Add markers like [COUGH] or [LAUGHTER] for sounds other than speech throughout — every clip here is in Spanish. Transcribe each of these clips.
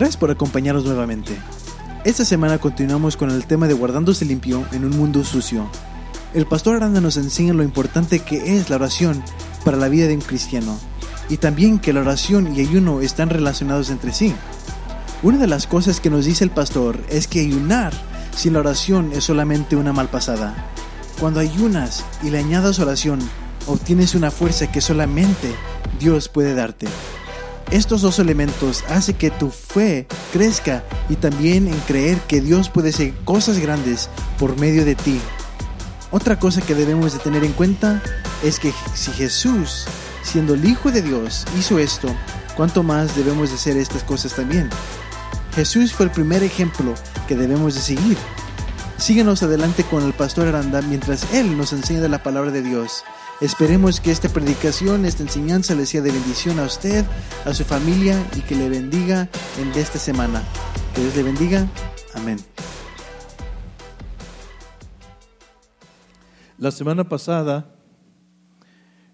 Gracias por acompañarnos nuevamente. Esta semana continuamos con el tema de guardándose limpio en un mundo sucio. El pastor Aranda nos enseña lo importante que es la oración para la vida de un cristiano y también que la oración y ayuno están relacionados entre sí. Una de las cosas que nos dice el pastor es que ayunar sin la oración es solamente una malpasada. Cuando ayunas y le añadas oración, obtienes una fuerza que solamente Dios puede darte. Estos dos elementos hacen que tu fe crezca y también en creer que Dios puede hacer cosas grandes por medio de ti. Otra cosa que debemos de tener en cuenta es que si Jesús, siendo el Hijo de Dios, hizo esto, ¿cuánto más debemos de hacer estas cosas también? Jesús fue el primer ejemplo que debemos de seguir. Síguenos adelante con el pastor Aranda mientras él nos enseña de la palabra de Dios. Esperemos que esta predicación, esta enseñanza le sea de bendición a usted, a su familia y que le bendiga en esta semana. Que Dios le bendiga. Amén. La semana pasada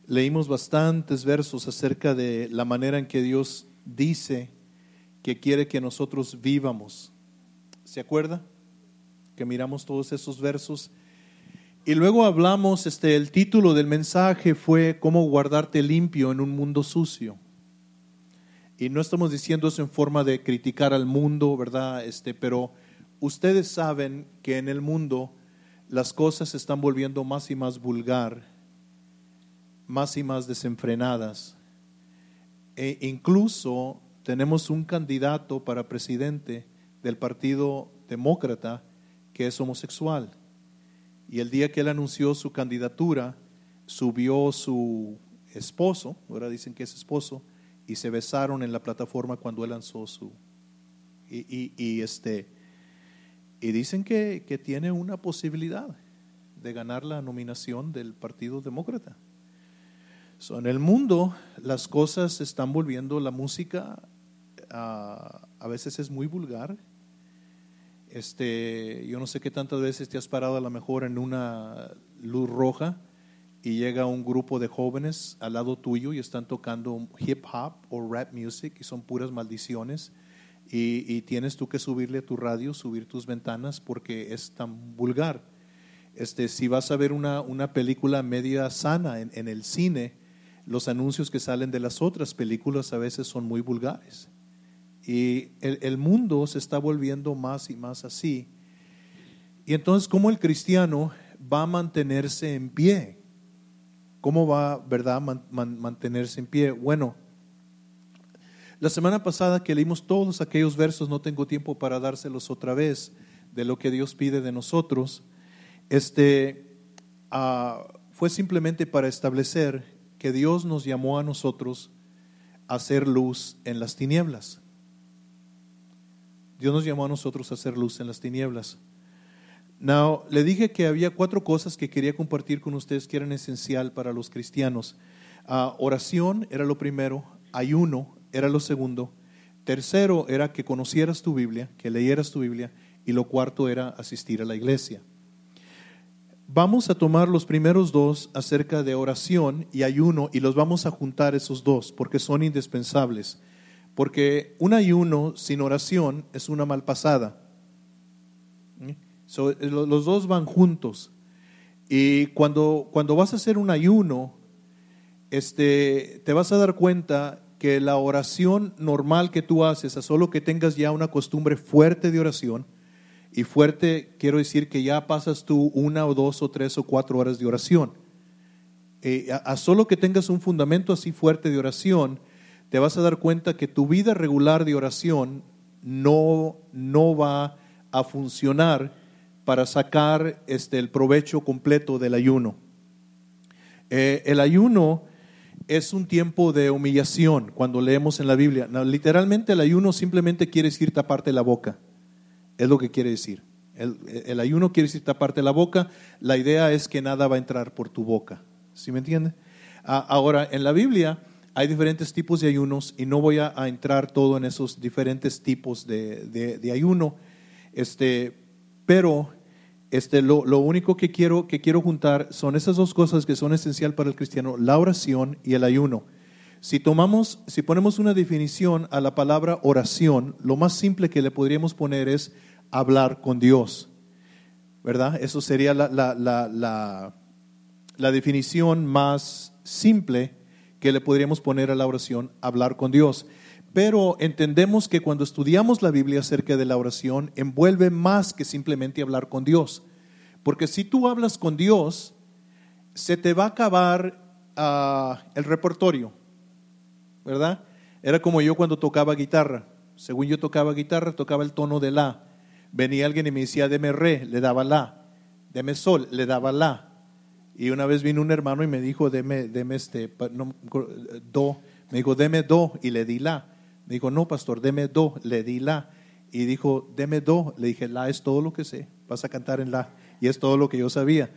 leímos bastantes versos acerca de la manera en que Dios dice que quiere que nosotros vivamos. ¿Se acuerda? Que miramos todos esos versos y luego hablamos, este, el título del mensaje fue cómo guardarte limpio en un mundo sucio. Y no estamos diciendo eso en forma de criticar al mundo, ¿verdad? Este, pero ustedes saben que en el mundo las cosas se están volviendo más y más vulgar, más y más desenfrenadas. E incluso tenemos un candidato para presidente del Partido Demócrata que es homosexual. Y el día que él anunció su candidatura, subió su esposo, ahora dicen que es esposo, y se besaron en la plataforma cuando él lanzó su... Y, este, y dicen que, que, tiene una posibilidad de ganar la nominación del Partido Demócrata. en el mundo las cosas están volviendo, la música ah, a veces es muy vulgar, este, yo no sé qué tantas veces te has parado a lo mejor en una luz roja y llega un grupo de jóvenes al lado tuyo y están tocando hip hop o rap music y son puras maldiciones y, tienes tú que subirle a tu radio, subir tus ventanas porque es tan vulgar. Este, si vas a ver una, una película media sana en, en el cine, los anuncios que salen de las otras películas a veces son muy vulgares. Y el, mundo se está volviendo más y más así. Y entonces, ¿cómo el cristiano va a mantenerse en pie? ¿Cómo va, verdad, mantenerse en pie? Bueno, la semana pasada que leímos todos aquellos versos, no tengo tiempo para dárselos otra vez, de lo que Dios pide de nosotros. Este, ah, fue simplemente para establecer que Dios nos llamó a nosotros a hacer luz en las tinieblas. Dios nos llamó a nosotros a hacer luz en las tinieblas. Now, le dije que había cuatro cosas que quería compartir con ustedes que eran esencial para los cristianos. Ah, oración era lo primero, ayuno era lo segundo, tercero era que conocieras tu Biblia, que leyeras tu Biblia, y lo cuarto era asistir a la iglesia. Vamos a tomar los primeros dos acerca de oración y ayuno y los vamos a juntar esos dos porque son indispensables porque un ayuno sin oración es una malpasada. los dos van juntos. Y cuando, cuando vas a hacer un ayuno, este, te vas a dar cuenta que la oración normal que tú haces, a solo que tengas ya una costumbre fuerte de oración, y fuerte quiero decir que ya pasas tú una o dos o tres o cuatro horas de oración, eh, a solo que tengas un fundamento así fuerte de oración, te vas a dar cuenta que tu vida regular de oración no, no va a funcionar para sacar este, el provecho completo del ayuno. Eh, el ayuno es un tiempo de humillación cuando leemos en la Biblia. literalmente el ayuno simplemente quiere decir taparte la boca. Es lo que quiere decir. El, ayuno quiere decir taparte la boca. La idea es que nada va a entrar por tu boca. ¿Sí me entiende? Ah, ahora, en la Biblia hay diferentes tipos de ayunos y no voy a, entrar todo en esos diferentes tipos de, ayuno, este, pero este, lo, único que quiero, que quiero juntar son esas dos cosas que son esencial para el cristiano, la oración y el ayuno. Si tomamos, si ponemos una definición a la palabra oración, lo más simple que le podríamos poner es hablar con Dios. ¿Verdad? Eso sería la, la, la, la definición más simple que le podríamos poner a la oración, hablar con Dios. Pero entendemos que cuando estudiamos la Biblia acerca de la oración, envuelve más que simplemente hablar con Dios. Porque si tú hablas con Dios, se te va a acabar ah, el repertorio, ¿verdad? Era como yo cuando tocaba guitarra. Según yo tocaba guitarra, tocaba el tono de la. Venía alguien y me decía, deme re, le daba la. Deme sol, le daba la. Y una vez vino un hermano y me dijo, deme, deme este, do. Me dijo, deme do y le di la. Me dijo, no, pastor, deme do, le di la. Y dijo, deme do. Le dije, la es todo lo que sé. Vas a cantar en la. Y es todo lo que yo sabía.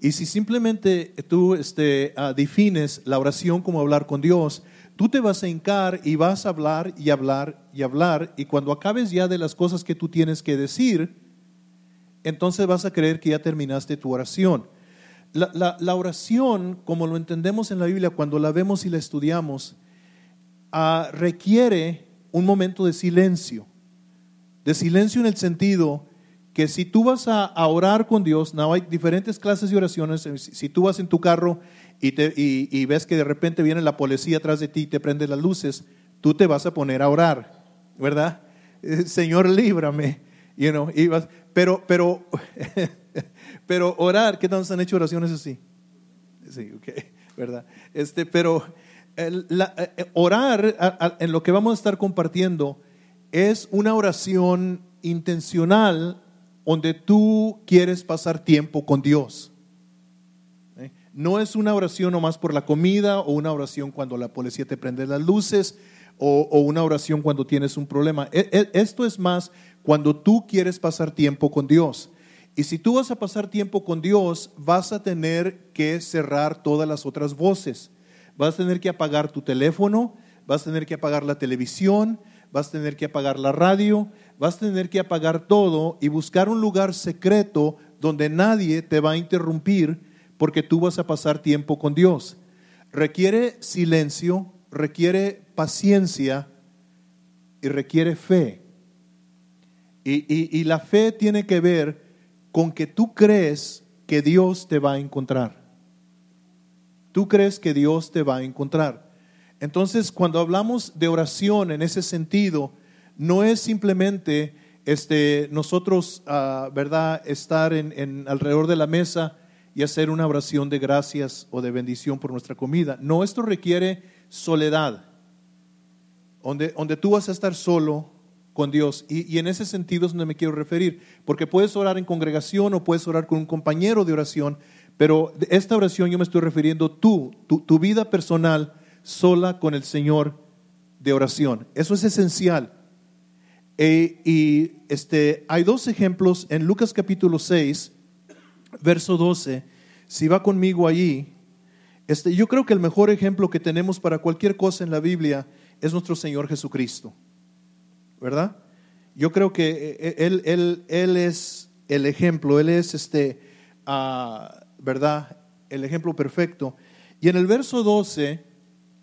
Y si simplemente tú este, defines la oración como hablar con Dios, tú te vas a hincar y vas a hablar y hablar y hablar. Y cuando acabes ya de las cosas que tú tienes que decir, entonces vas a creer que ya terminaste tu oración. La, oración, como lo entendemos en la Biblia, cuando la vemos y la estudiamos, uh, requiere un momento de silencio. De silencio en el sentido que si tú vas a, orar con Dios, no hay diferentes clases de oraciones. Si, tú vas en tu carro y, y, ves que de repente viene la policía atrás de ti y te prende las luces, tú te vas a poner a orar, ¿verdad? Señor, líbrame. You know, pero, pero, [LAUGHS] pero orar, ¿qué tantos han hecho oraciones así? Sí, ok, ¿verdad? Este, pero eh, orar en lo que vamos a estar compartiendo es una oración intencional donde tú quieres pasar tiempo con Dios. ¿Eh? No es una oración nomás por la comida o una oración cuando la policía te prende las luces o, o una oración cuando tienes un problema. E, e, esto es más cuando tú quieres pasar tiempo con Dios. Y si tú vas a pasar tiempo con Dios, vas a tener que cerrar todas las otras voces vas a tener que apagar tu teléfono, vas a tener que apagar la televisión, vas a tener que apagar la radio, vas a tener que apagar todo y buscar un lugar secreto donde nadie te va a interrumpir porque tú vas a pasar tiempo con Dios. Requiere silencio, requiere paciencia y requiere fe. Y, la fe tiene que ver con que tú crees que Dios te va a encontrar tú crees que Dios te va a encontrar. Entonces, cuando hablamos de oración en ese sentido, no es simplemente este, nosotros, uh, ¿verdad?, estar en, alrededor de la mesa y hacer una oración de gracias o de bendición por nuestra comida. No, esto requiere soledad, donde, donde tú vas a estar solo con Dios. Y, en ese sentido es donde me quiero referir, porque puedes orar en congregación o puedes orar con un compañero de oración, pero esta oración yo me estoy refiriendo tú, tu, vida personal sola con el Señor de oración. Eso es esencial. E, y este, hay dos ejemplos en Lucas capítulo 6, verso 12. Si va conmigo allí, este, yo creo que el mejor ejemplo que tenemos para cualquier cosa en la Biblia es nuestro Señor Jesucristo. ¿Verdad? Yo creo que eh, eh, Él, él, él es el ejemplo, Él es este, uh, ¿verdad? El ejemplo perfecto. Y en el verso 12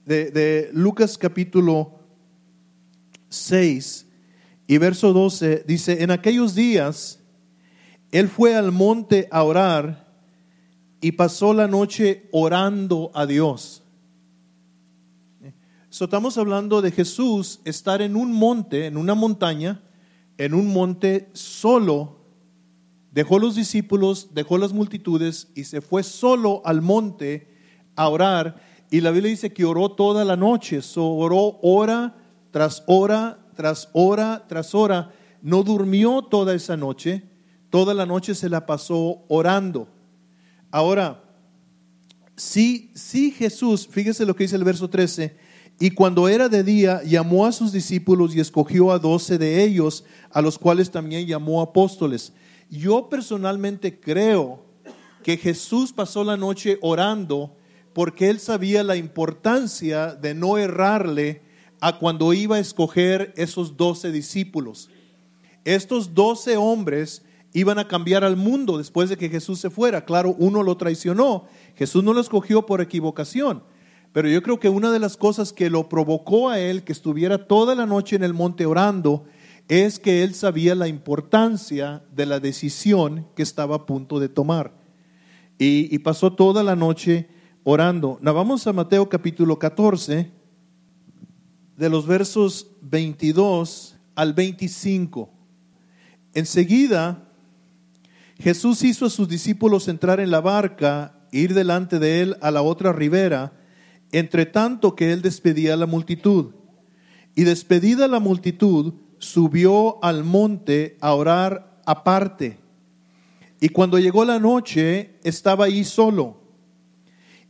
de, Lucas capítulo 6 y verso 12 dice, en aquellos días él fue al monte a orar y pasó la noche orando a Dios. Estamos hablando de Jesús estar en un monte, en una montaña, en un monte solo dejó los discípulos, dejó las multitudes y se fue solo al monte a orar. Y la Biblia dice que oró toda la noche, oró hora tras hora, tras hora, tras hora. No durmió toda esa noche, toda la noche se la pasó orando. Ahora, sí, sí Jesús, fíjese lo que dice el verso 13, y cuando era de día, llamó a sus discípulos y escogió a doce de ellos, a los cuales también llamó apóstoles yo personalmente creo que Jesús pasó la noche orando porque él sabía la importancia de no errarle a cuando iba a escoger esos doce discípulos. Estos doce hombres iban a cambiar al mundo después de que Jesús se fuera. Claro, uno lo traicionó. Jesús no lo escogió por equivocación. Pero yo creo que una de las cosas que lo provocó a él que estuviera toda la noche en el monte orando es que él sabía la importancia de la decisión que estaba a punto de tomar. Y, pasó toda la noche orando. Now, vamos a Mateo capítulo 14, de los versos 22 al 25. Enseguida, Jesús hizo a sus discípulos entrar en la barca, ir delante de él a la otra ribera, entre tanto que él despedía a la multitud. Y despedida la multitud, subió al monte a orar aparte. Y cuando llegó la noche, estaba ahí solo.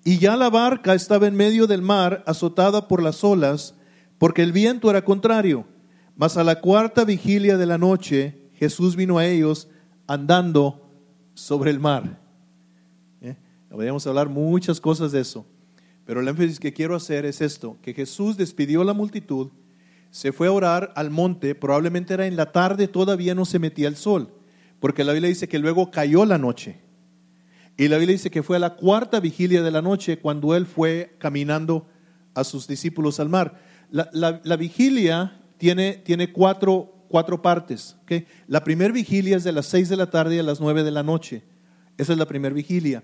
Y ya la barca estaba en medio del mar, azotada por las olas, porque el viento era contrario. Mas a la cuarta vigilia de la noche, Jesús vino a ellos andando sobre el mar. ¿Eh? Podríamos hablar muchas cosas de eso, pero el énfasis que quiero hacer es esto, que Jesús despidió a la multitud, se fue a orar al monte, probablemente era en la tarde, todavía no se metía el sol, porque la Biblia dice que luego cayó la noche. Y la Biblia dice que fue a la cuarta vigilia de la noche cuando él fue caminando a sus discípulos al mar. La, vigilia tiene, tiene cuatro, cuatro partes. La primera vigilia es de las seis de la tarde a las nueve de la noche. Esa es la primera vigilia.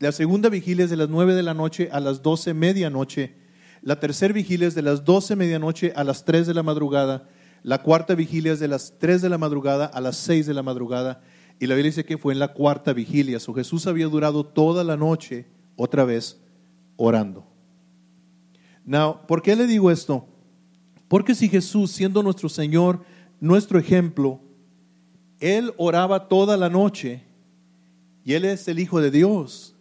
La segunda vigilia es de las nueve de la noche a las doce medianoche la tercera vigilia es de las 12 medianoche a las 3 de la madrugada. La cuarta vigilia es de las 3 de la madrugada a las 6 de la madrugada. Y la Biblia dice que fue en la cuarta vigilia. So, Jesús había durado toda la noche otra vez orando. Now, ¿por qué le digo esto? Porque si Jesús, siendo nuestro Señor, nuestro ejemplo, Él oraba toda la noche y Él es el Hijo de Dios,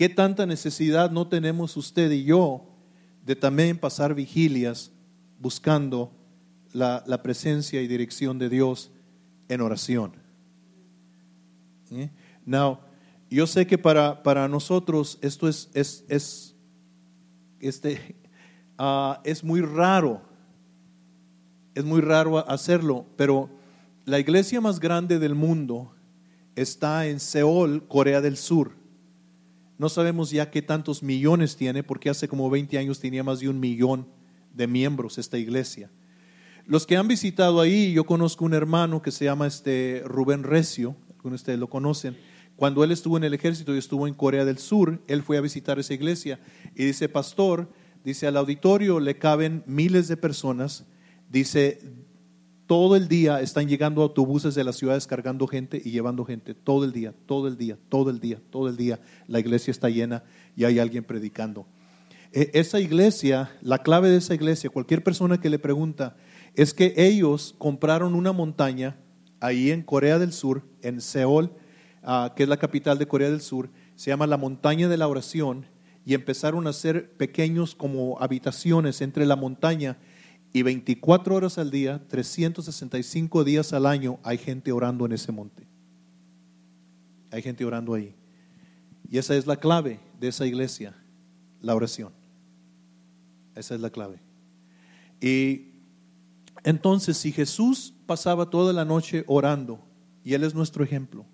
¿qué tanta necesidad no tenemos usted y yo de también pasar vigilias buscando la, presencia y dirección de Dios en oración. ¿Eh? Now, yo sé que para, para nosotros esto es, es, es, este, [LAUGHS] ah, es muy raro, es muy raro hacerlo, pero la iglesia más grande del mundo está en Seúl, Corea del Sur. No sabemos ya qué tantos millones tiene, porque hace como 20 años tenía más de un millón de miembros esta iglesia. Los que han visitado ahí, yo conozco un hermano que se llama este Rubén Recio, algunos de ustedes lo conocen. Cuando él estuvo en el ejército y estuvo en Corea del Sur, él fue a visitar esa iglesia y dice, pastor, dice, al auditorio le caben miles de personas, dice, todo el día están llegando autobuses de las ciudades cargando gente y llevando gente. Todo el día, todo el día, todo el día, todo el día. La iglesia está llena y hay alguien predicando. E, esa iglesia, la clave de esa iglesia, cualquier persona que le pregunta, es que ellos compraron una montaña ahí en Corea del Sur, en Seúl, ah, que es la capital de Corea del Sur, se llama la montaña de la oración, y empezaron a hacer pequeños como habitaciones entre la montaña y 24 horas al día, 365 días al año, hay gente orando en ese monte. Hay gente orando ahí. Y esa es la clave de esa iglesia, la oración. Esa es la clave. Y entonces, si Jesús pasaba toda la noche orando, y Él es nuestro ejemplo,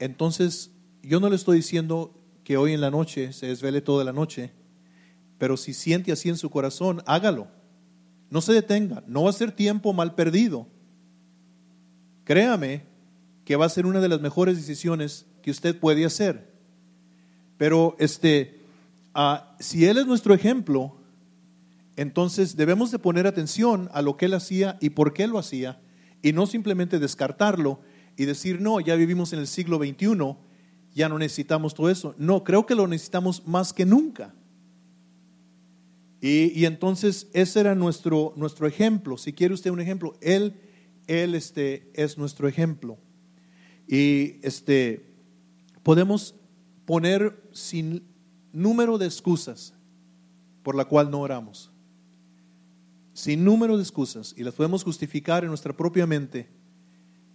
entonces yo no le estoy diciendo que hoy en la noche se desvele toda la noche, pero si siente así en su corazón, hágalo no se detenga, no va a ser tiempo mal perdido. Créame que va a ser una de las mejores decisiones que usted puede hacer. Pero este, ah, si Él es nuestro ejemplo, entonces debemos de poner atención a lo que Él hacía y por qué lo hacía, y no simplemente descartarlo y decir, no, ya vivimos en el siglo XXI, ya no necesitamos todo eso. No, creo que lo necesitamos más que nunca. Y, entonces ese era nuestro, nuestro ejemplo. Si quiere usted un ejemplo, Él, él este, es nuestro ejemplo. Y este, podemos poner sin número de excusas por la cual no oramos. Sin número de excusas. Y las podemos justificar en nuestra propia mente,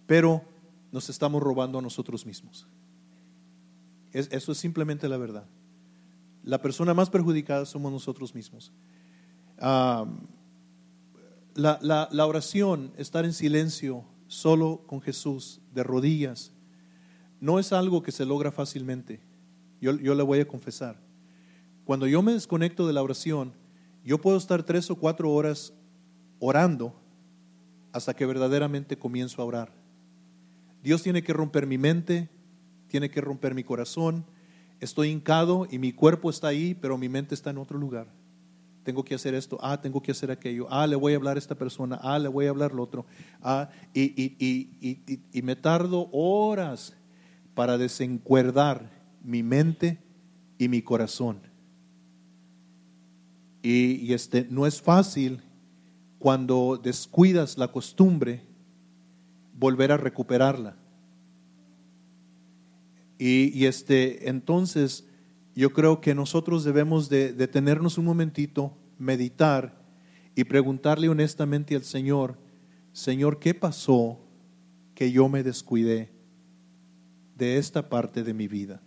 pero nos estamos robando a nosotros mismos. eso es simplemente la verdad la persona más perjudicada somos nosotros mismos. la, oración, estar en silencio, solo con Jesús, de rodillas, no es algo que se logra fácilmente. Yo, le voy a confesar. Cuando yo me desconecto de la oración, yo puedo estar tres o cuatro horas orando hasta que verdaderamente comienzo a orar. Dios tiene que romper mi mente, tiene que romper mi corazón. Estoy hincado y mi cuerpo está ahí, pero mi mente está en otro lugar. Tengo que hacer esto, ah, tengo que hacer aquello, ah, le voy a hablar a esta persona, ah, le voy a hablar lo otro, ah, y, y, y, y me tardo horas para desencuerdar mi mente y mi corazón. Y, este, no es fácil cuando descuidas la costumbre volver a recuperarla. Y, este, entonces yo creo que nosotros debemos de detenernos un momentito, meditar y preguntarle honestamente al Señor, Señor, ¿qué pasó que yo me descuidé de esta parte de mi vida?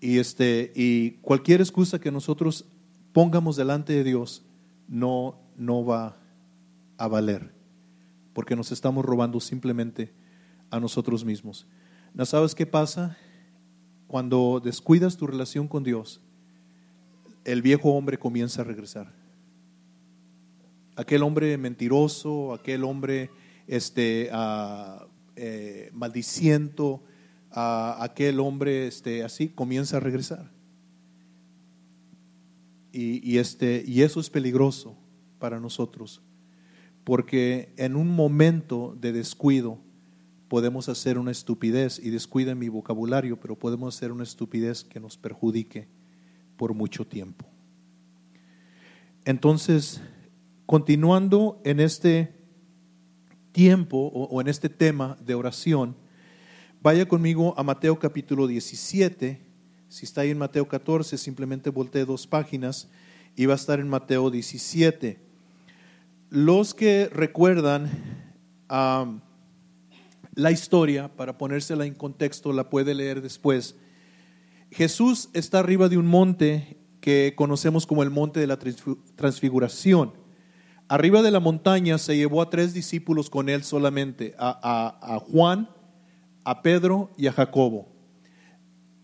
Y, este, y cualquier excusa que nosotros pongamos delante de Dios no, no va a valer, porque nos estamos robando simplemente a nosotros mismos. ¿No sabes qué pasa? Cuando descuidas tu relación con Dios, el viejo hombre comienza a regresar. Aquel hombre mentiroso, aquel hombre este, uh, maldiciento, a aquel hombre este, así comienza a regresar. Y, este, y eso es peligroso para nosotros, porque en un momento de descuido podemos hacer una estupidez, y descuida mi vocabulario, pero podemos hacer una estupidez que nos perjudique por mucho tiempo. Entonces, continuando en este tiempo o en este tema de oración, Vaya conmigo a Mateo capítulo 17. Si está ahí en Mateo 14, simplemente voltee dos páginas y va a estar en Mateo 17. Los que recuerdan la historia, para ponérsela en contexto, la puede leer después. Jesús está arriba de un monte que conocemos como el monte de la transfiguración. Arriba de la montaña se llevó a tres discípulos con él solamente, a, Juan, a Pedro y a Jacobo.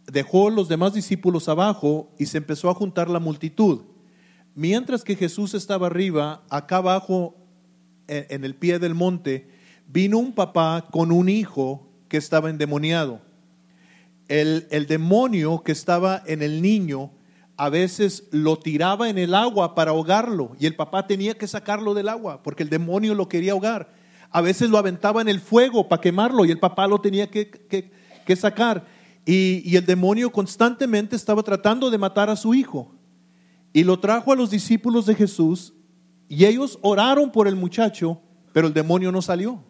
Dejó los demás discípulos abajo y se empezó a juntar la multitud. Mientras que Jesús estaba arriba, acá abajo, en el pie del monte, vino un papá con un hijo que estaba endemoniado. El, el demonio que estaba en el niño a veces lo tiraba en el agua para ahogarlo y el papá tenía que sacarlo del agua porque el demonio lo quería ahogar a veces lo aventaba en el fuego para quemarlo y el papá lo tenía que, sacar. Y, y, el demonio constantemente estaba tratando de matar a su hijo. Y lo trajo a los discípulos de Jesús y ellos oraron por el muchacho, pero el demonio no salió.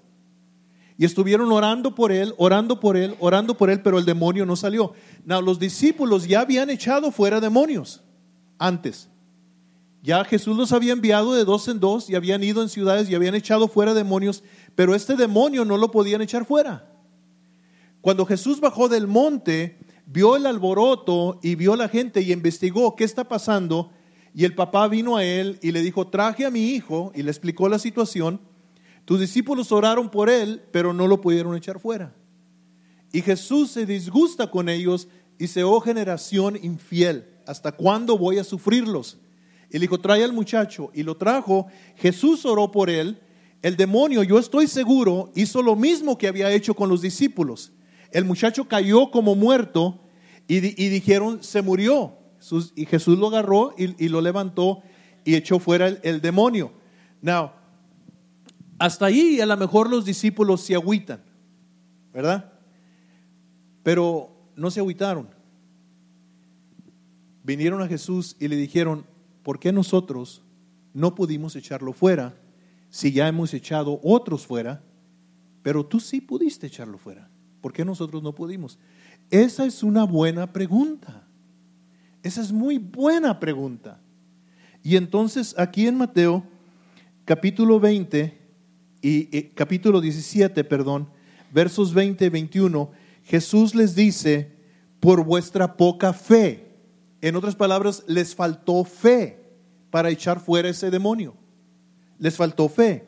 Y estuvieron orando por él, orando por él, orando por él, pero el demonio no salió. No, los discípulos ya habían echado fuera demonios antes. Ya Jesús los había enviado de dos en dos y habían ido en ciudades y habían echado fuera demonios, pero este demonio no lo podían echar fuera. Cuando Jesús bajó del monte, vio el alboroto y vio la gente y investigó qué está pasando. Y el papá vino a él y le dijo, traje a mi hijo y le explicó la situación. Tus discípulos oraron por él, pero no lo pudieron echar fuera. Y Jesús se disgusta con ellos y dice, oh generación infiel, ¿hasta cuándo voy a sufrirlos? Y dijo, trae al muchacho. Y lo trajo. Jesús oró por él. El demonio, yo estoy seguro, hizo lo mismo que había hecho con los discípulos. El muchacho cayó como muerto y, dijeron, se murió. y Jesús lo agarró y, lo levantó y echó fuera el, demonio. Now, hasta ahí a lo mejor los discípulos se agüitan, ¿verdad? Pero no se agüitaron. Vinieron a Jesús y le dijeron, ¿por qué nosotros no pudimos echarlo fuera si ya hemos echado otros fuera? Pero tú sí pudiste echarlo fuera. ¿Por qué nosotros no pudimos? Esa es una buena pregunta. Esa es muy buena pregunta. Y entonces aquí en Mateo capítulo 20 y, capítulo 17, perdón, versos 20 y 21, Jesús les dice, por vuestra poca fe. En otras palabras, les faltó fe para echar fuera ese demonio. Les faltó fe.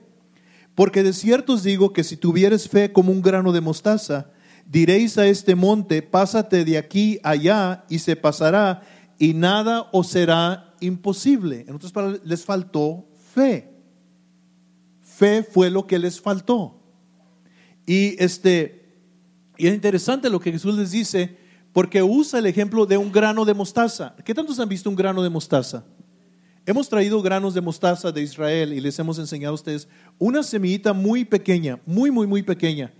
Porque de cierto os digo que si tuvieres fe como un grano de mostaza, diréis a este monte, pásate de aquí allá y se pasará y nada os será imposible. En otras palabras, les faltó fe. Fe fue lo que les faltó. Y este y es interesante lo que Jesús les dice porque usa el ejemplo de un grano de mostaza. ¿Qué tantos han visto un grano de mostaza? Hemos traído granos de mostaza de Israel y les hemos enseñado a ustedes una semillita muy pequeña, muy, muy, muy pequeña.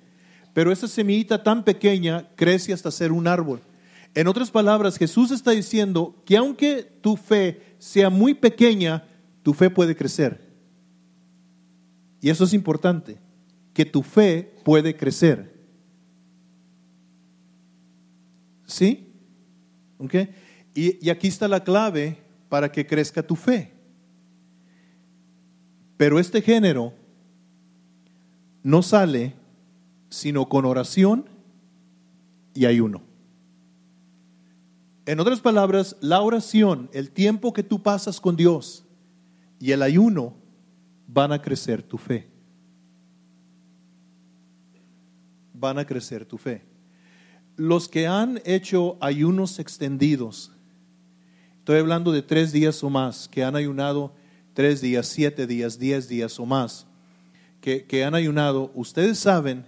Pero esa semillita tan pequeña crece hasta ser un árbol. En otras palabras, Jesús está diciendo que aunque tu fe sea muy pequeña, tu fe puede crecer. Y eso es importante, que tu fe puede crecer. ¿Sí? ¿Ok? Y, y aquí está la clave para que crezca tu fe. Pero este género no sale sino con oración y ayuno. En otras palabras, la oración, el tiempo que tú pasas con Dios y el ayuno van a crecer tu fe. Van a crecer tu fe los que han hecho ayunos extendidos, estoy hablando de tres días o más, que han ayunado tres días, siete días, diez días o más, que, que han ayunado, ustedes saben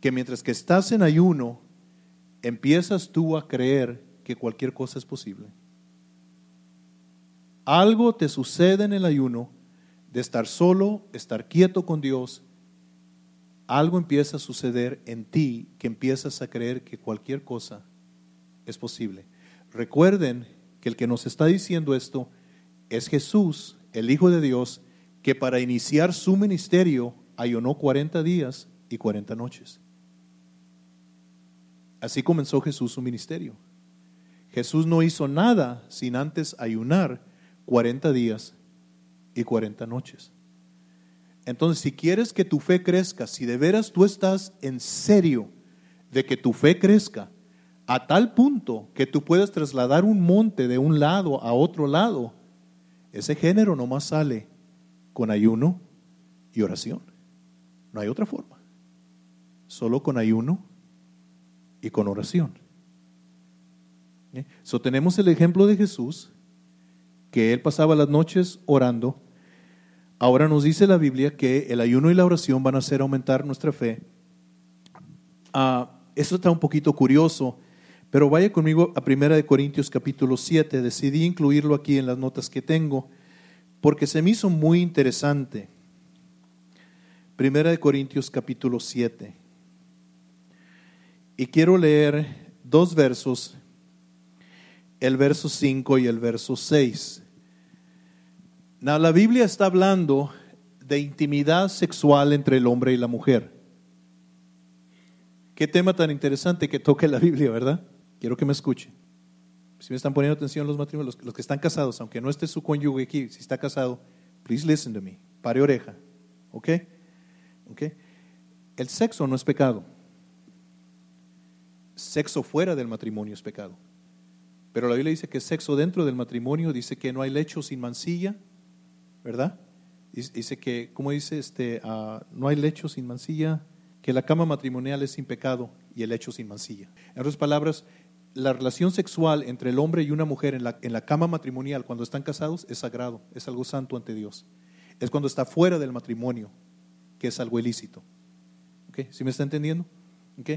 que mientras que estás en ayuno, empiezas tú a creer que cualquier cosa es posible. Algo te sucede en el ayuno de estar solo, estar quieto con Dios algo empieza a suceder en ti que empiezas a creer que cualquier cosa es posible. Recuerden que el que nos está diciendo esto es Jesús, el Hijo de Dios, que para iniciar su ministerio ayunó 40 días y 40 noches. Así comenzó Jesús su ministerio. Jesús no hizo nada sin antes ayunar 40 días y 40 noches. Entonces, si quieres que tu fe crezca, si de veras tú estás en serio de que tu fe crezca, a tal punto que tú puedas trasladar un monte de un lado a otro lado, ese género nomás sale con ayuno y oración. No hay otra forma. Solo con ayuno y con oración. ¿Eh? So, tenemos el ejemplo de Jesús, que él pasaba las noches orando Ahora nos dice la Biblia que el ayuno y la oración van a hacer aumentar nuestra fe. Ah, eso está un poquito curioso, pero vaya conmigo a 1 Corintios capítulo 7. Decidí incluirlo aquí en las notas que tengo porque se me hizo muy interesante. 1 Corintios capítulo 7. Y quiero leer dos versos, el verso 5 y el verso 6 la Biblia está hablando de intimidad sexual entre el hombre y la mujer. Qué tema tan interesante que toque la Biblia, ¿verdad? Quiero que me escuchen. Si me están poniendo atención los matrimonios, los, que están casados, aunque no esté su cónyuge aquí, si está casado, please listen to me. Pare oreja. ¿Ok? ¿Ok? El sexo no es pecado. Sexo fuera del matrimonio es pecado. Pero la Biblia dice que sexo dentro del matrimonio dice que no hay lecho sin mancilla, ¿verdad? Dice que, ¿cómo dice? Este, ah, no hay lecho sin mancilla, que la cama matrimonial es sin pecado y el lecho sin mancilla. En otras palabras, la relación sexual entre el hombre y una mujer en la, en la cama matrimonial cuando están casados es sagrado, es algo santo ante Dios. Es cuando está fuera del matrimonio que es algo ilícito. ¿Ok? ¿Sí me está entendiendo? ¿Ok?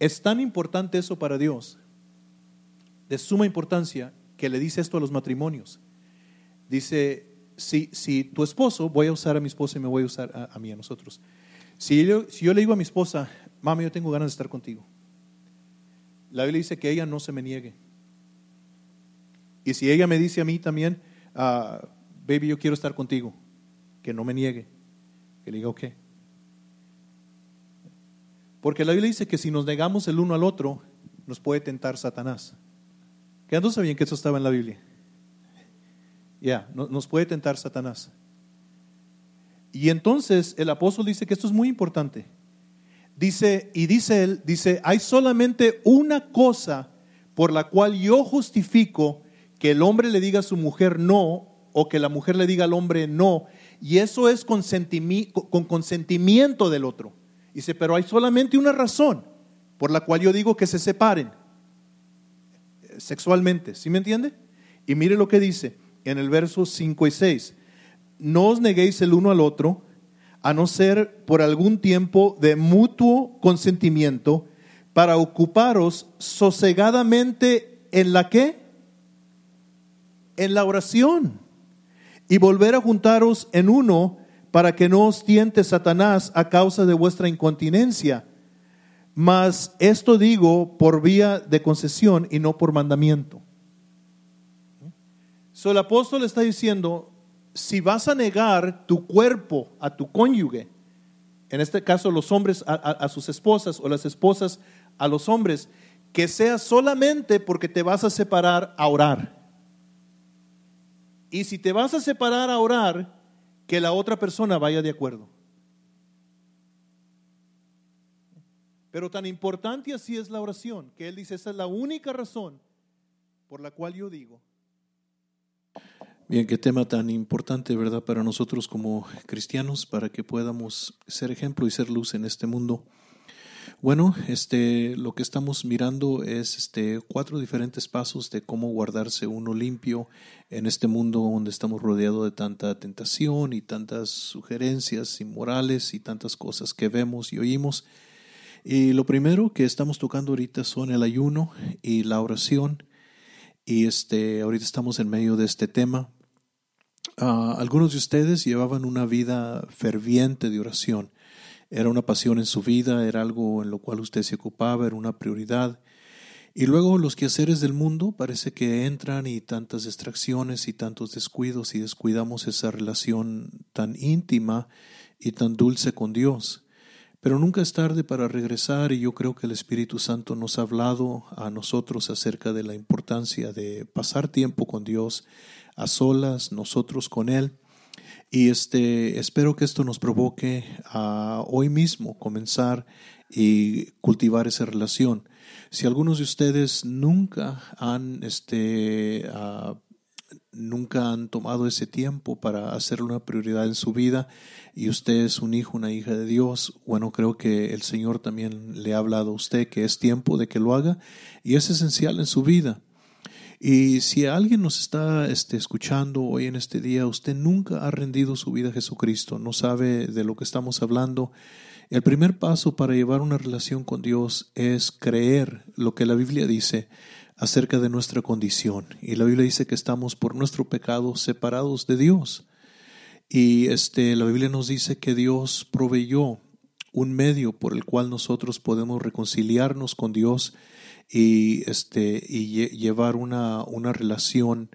Es tan importante eso para Dios, de suma importancia, que le dice esto a los matrimonios. Dice, si, si tu esposo, voy a usar a mi esposa y me voy a usar a, mí, a nosotros. Si yo, si yo le digo a mi esposa, mami, yo tengo ganas de estar contigo. La Biblia dice que ella no se me niegue. Y si ella me dice a mí también, uh, baby, yo quiero estar contigo, que no me niegue, que le diga, ok. Porque la Biblia dice que si nos negamos el uno al otro, nos puede tentar Satanás. ¿Qué no sabían que eso estaba en la Biblia? Ya, nos puede tentar Satanás. Y entonces el apóstol dice que esto es muy importante. Dice, y dice él, dice, hay solamente una cosa por la cual yo justifico que el hombre le diga a su mujer no o que la mujer le diga al hombre no, y eso es con consentimiento del otro. Dice, pero hay solamente una razón por la cual yo digo que se separen eh, sexualmente, ¿sí me entiende? Y mire lo que dice en el verso 5 y 6. No os neguéis el uno al otro, a no ser por algún tiempo de mutuo consentimiento, para ocuparos sosegadamente en la qué? En la oración. Y volver a juntaros en uno para que no os tiente Satanás a causa de vuestra incontinencia. Mas esto digo por vía de concesión y no por mandamiento. El apóstol está diciendo, si vas a negar tu cuerpo a tu cónyuge, en este caso los hombres a, a sus esposas o las esposas a los hombres, que sea solamente porque te vas a separar a orar. Y si te vas a separar a orar, que la otra persona vaya de acuerdo. Pero tan importante así es la oración, que él dice, esa es la única razón por la cual yo digo. Bien, qué tema tan importante, ¿verdad? Para nosotros como cristianos, para que podamos ser ejemplo y ser luz en este mundo. Bueno, este, lo que estamos mirando es este, cuatro diferentes pasos de cómo guardarse uno limpio en este mundo donde estamos rodeados de tanta tentación y tantas sugerencias inmorales y tantas cosas que vemos y oímos. Y lo primero que estamos tocando ahorita son el ayuno y la oración. Y este, ahorita estamos en medio de este tema. Ah, algunos de ustedes llevaban una vida ferviente de oración era una pasión en su vida, era algo en lo cual usted se ocupaba, era una prioridad. Y luego los quehaceres del mundo parece que entran y tantas distracciones y tantos descuidos y descuidamos esa relación tan íntima y tan dulce con Dios. Pero nunca es tarde para regresar y yo creo que el Espíritu Santo nos ha hablado a nosotros acerca de la importancia de pasar tiempo con Dios a solas, nosotros con Él y este, espero que esto nos provoque a hoy mismo comenzar y cultivar esa relación. Si algunos de ustedes nunca han, este, uh, nunca han tomado ese tiempo para hacer una prioridad en su vida y usted es un hijo, una hija de Dios, bueno, creo que el Señor también le ha hablado a usted que es tiempo de que lo haga y es esencial en su vida. Y si alguien nos está este, escuchando hoy en este día, usted nunca ha rendido su vida a Jesucristo, no sabe de lo que estamos hablando, el primer paso para llevar una relación con Dios es creer lo que la Biblia dice acerca de nuestra condición. Y la Biblia dice que estamos por nuestro pecado separados de Dios. Y este, la Biblia nos dice que Dios proveyó un medio por el cual nosotros podemos reconciliarnos con Dios y, este, y llevar una, una relación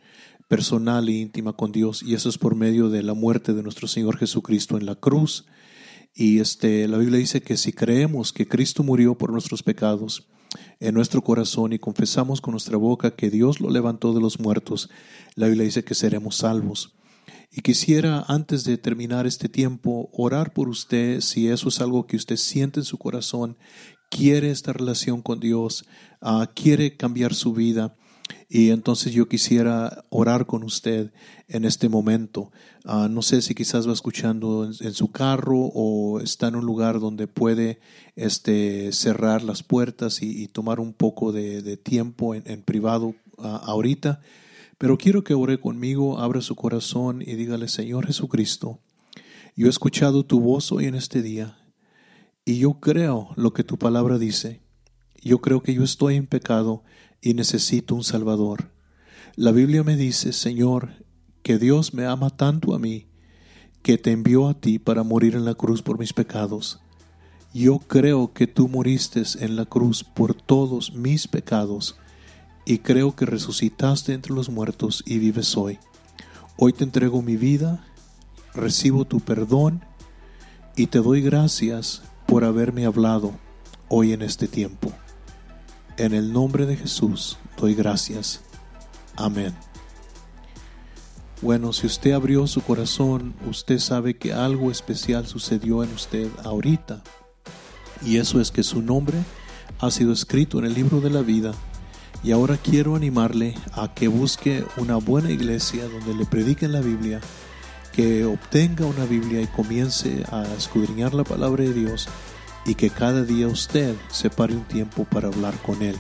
personal e íntima con Dios y eso es por medio de la muerte de nuestro Señor Jesucristo en la cruz. Y este, la Biblia dice que si creemos que Cristo murió por nuestros pecados en nuestro corazón y confesamos con nuestra boca que Dios lo levantó de los muertos, la Biblia dice que seremos salvos. Y quisiera, antes de terminar este tiempo, orar por usted si eso es algo que usted siente en su corazón, quiere esta relación con Dios, uh, quiere cambiar su vida. Y entonces yo quisiera orar con usted en este momento. Uh, no sé si quizás va escuchando en, su carro o está en un lugar donde puede este, cerrar las puertas y, tomar un poco de, tiempo en, en privado uh, ahorita. Pero quiero que ore conmigo, abra su corazón y dígale, Señor Jesucristo, yo he escuchado tu voz hoy en este día y yo creo lo que tu palabra dice. Yo creo que yo estoy en pecado y necesito un Salvador. La Biblia me dice, Señor, que Dios me ama tanto a mí, que te envió a ti para morir en la cruz por mis pecados. Yo creo que tú moriste en la cruz por todos mis pecados y creo que resucitaste entre los muertos y vives hoy. Hoy te entrego mi vida, recibo tu perdón y te doy gracias por haberme hablado hoy en este tiempo. En el nombre de Jesús doy gracias. Amén. Bueno, si usted abrió su corazón, usted sabe que algo especial sucedió en usted ahorita. Y eso es que su nombre ha sido escrito en el libro de la vida. Y ahora quiero animarle a que busque una buena iglesia donde le prediquen la Biblia que obtenga una Biblia y comience a escudriñar la palabra de Dios y que cada día usted separe un tiempo para hablar con Él.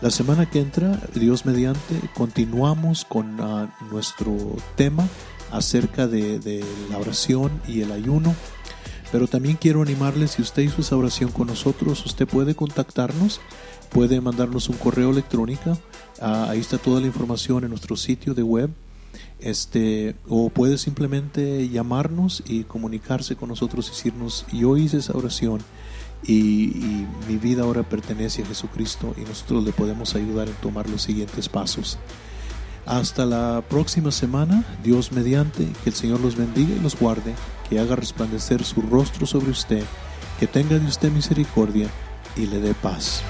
La semana que entra, Dios mediante, continuamos con ah, nuestro tema acerca de, la oración y el ayuno. Pero también quiero animarle, si usted hizo esa oración con nosotros, usted puede contactarnos, puede mandarnos un correo electrónico, ah, ahí está toda la información en nuestro sitio de web, este, o puede simplemente llamarnos y comunicarse con nosotros y decirnos, yo hice esa oración y, mi vida ahora pertenece a Jesucristo y nosotros le podemos ayudar en tomar los siguientes pasos. Hasta la próxima semana, Dios mediante, que el Señor los bendiga y los guarde, que haga resplandecer su rostro sobre usted, que tenga de usted misericordia y le dé paz.